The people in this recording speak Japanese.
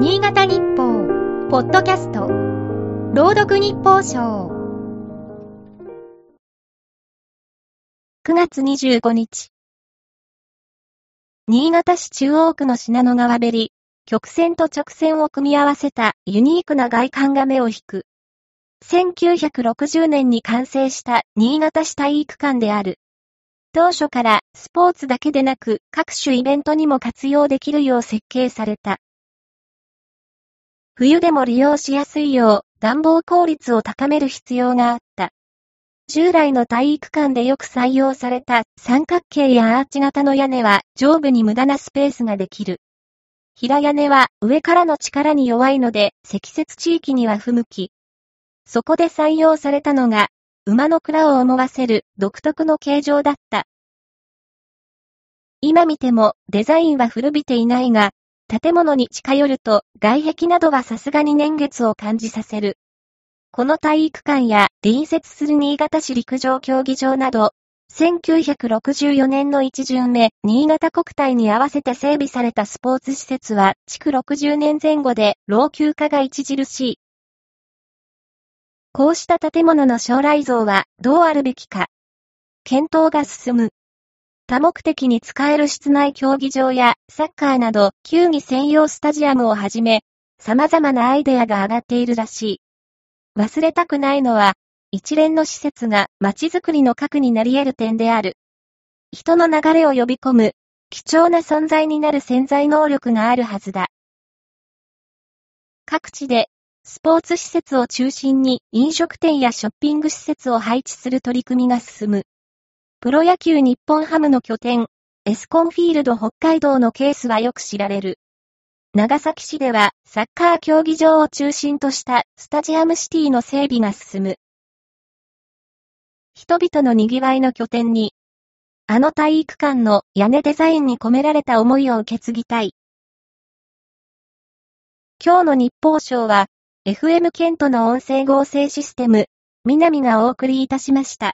新潟日報、ポッドキャスト、朗読日報賞。9月25日。新潟市中央区の信濃川べり、曲線と直線を組み合わせたユニークな外観が目を引く。1960年に完成した新潟市体育館である。当初からスポーツだけでなく各種イベントにも活用できるよう設計された。冬でも利用しやすいよう暖房効率を高める必要があった。従来の体育館でよく採用された三角形やアーチ型の屋根は上部に無駄なスペースができる。平屋根は上からの力に弱いので積雪地域には不向き。そこで採用されたのが馬の蔵を思わせる独特の形状だった。今見てもデザインは古びていないが、建物に近寄ると外壁などはさすがに年月を感じさせる。この体育館や隣接する新潟市陸上競技場など、1964年の一巡目、新潟国体に合わせて整備されたスポーツ施設は、築60年前後で老朽化が著しい。こうした建物の将来像はどうあるべきか。検討が進む。多目的に使える室内競技場やサッカーなど球技専用スタジアムをはじめ、様々なアイデアが上がっているらしい。忘れたくないのは、一連の施設が街づくりの核になり得る点である。人の流れを呼び込む、貴重な存在になる潜在能力があるはずだ。各地で、スポーツ施設を中心に飲食店やショッピング施設を配置する取り組みが進む。プロ野球日本ハムの拠点、エスコンフィールド北海道のケースはよく知られる。長崎市ではサッカー競技場を中心としたスタジアムシティの整備が進む。人々の賑わいの拠点に、あの体育館の屋根デザインに込められた思いを受け継ぎたい。今日の日報賞は、FM ケントの音声合成システム、南がお送りいたしました。